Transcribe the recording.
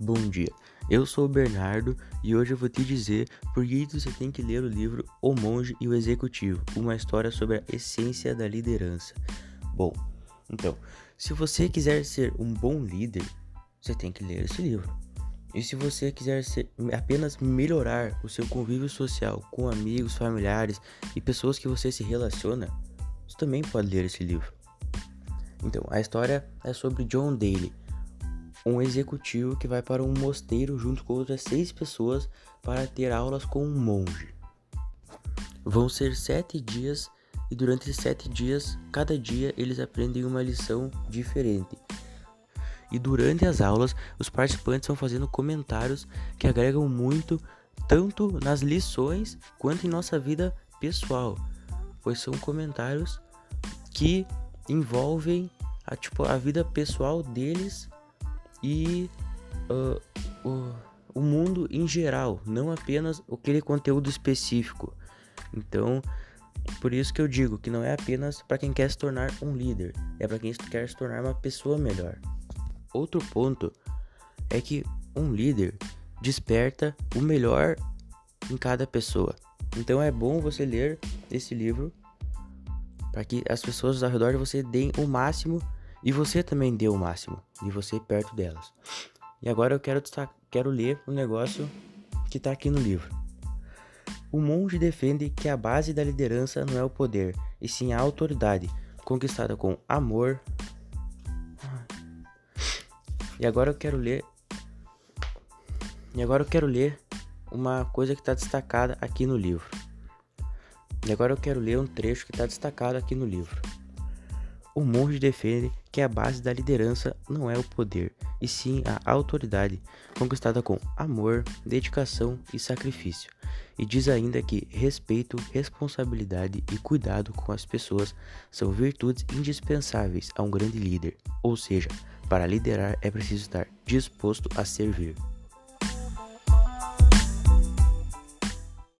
Bom dia, eu sou o Bernardo e hoje eu vou te dizer por que você tem que ler o livro O Monge e o Executivo, uma história sobre a essência da liderança. Bom, então, se você quiser ser um bom líder, você tem que ler esse livro. E se você quiser ser, apenas melhorar o seu convívio social com amigos, familiares e pessoas que você se relaciona, você também pode ler esse livro. Então, a história é sobre John Daly um executivo que vai para um mosteiro junto com outras seis pessoas para ter aulas com um monge. Vão ser sete dias e durante sete dias, cada dia eles aprendem uma lição diferente. E durante as aulas, os participantes vão fazendo comentários que agregam muito, tanto nas lições quanto em nossa vida pessoal, pois são comentários que envolvem a, tipo, a vida pessoal deles e uh, o, o mundo em geral, não apenas aquele conteúdo específico. Então, por isso que eu digo que não é apenas para quem quer se tornar um líder, é para quem quer se tornar uma pessoa melhor. Outro ponto é que um líder desperta o melhor em cada pessoa. Então é bom você ler esse livro para que as pessoas ao redor de você deem o máximo e você também dê o máximo de você perto delas. E agora eu quero, quero ler um negócio que está aqui no livro. O monge defende que a base da liderança não é o poder, e sim a autoridade, conquistada com amor. E agora eu quero ler. E agora eu quero ler uma coisa que está destacada aqui no livro. E agora eu quero ler um trecho que está destacado aqui no livro. O monge defende que a base da liderança não é o poder, e sim a autoridade, conquistada com amor, dedicação e sacrifício. E diz ainda que respeito, responsabilidade e cuidado com as pessoas são virtudes indispensáveis a um grande líder, ou seja, para liderar é preciso estar disposto a servir.